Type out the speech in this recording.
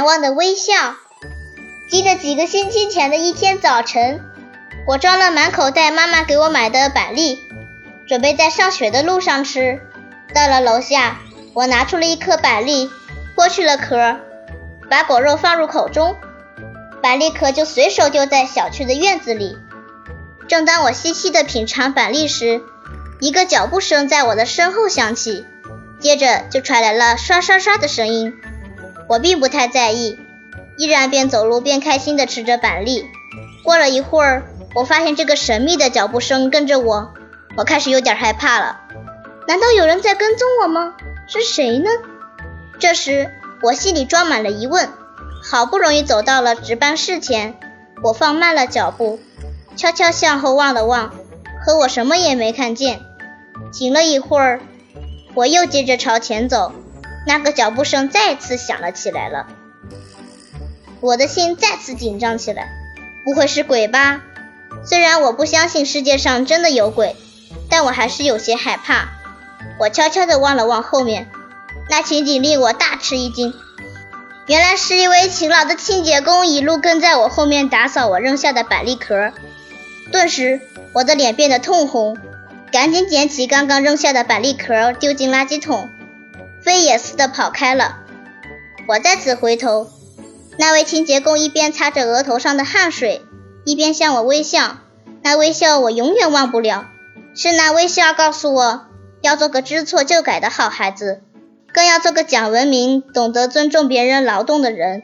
难忘的微笑。记得几个星期前的一天早晨，我装了满口袋妈妈给我买的板栗，准备在上学的路上吃。到了楼下，我拿出了一颗板栗，剥去了壳，把果肉放入口中，板栗壳就随手丢在小区的院子里。正当我细细的品尝板栗时，一个脚步声在我的身后响起，接着就传来了刷刷刷的声音。我并不太在意。依然边走路边开心地吃着板栗。过了一会儿，我发现这个神秘的脚步声跟着我，我开始有点害怕了。难道有人在跟踪我吗？是谁呢？这时，我心里装满了疑问。好不容易走到了值班室前，我放慢了脚步，悄悄向后望了望，可我什么也没看见。停了一会儿，我又接着朝前走，那个脚步声再次响了起来了。我的心再次紧张起来，不会是鬼吧？虽然我不相信世界上真的有鬼，但我还是有些害怕。我悄悄地望了望后面，那情景令我大吃一惊。原来是一位勤劳的清洁工一路跟在我后面打扫我扔下的板栗壳。顿时，我的脸变得通红，赶紧捡起刚刚扔下的板栗壳丢进垃圾桶，飞也似的跑开了。我再次回头。那位清洁工一边擦着额头上的汗水，一边向我微笑。那微笑我永远忘不了，是那微笑告诉我要做个知错就改的好孩子，更要做个讲文明、懂得尊重别人劳动的人。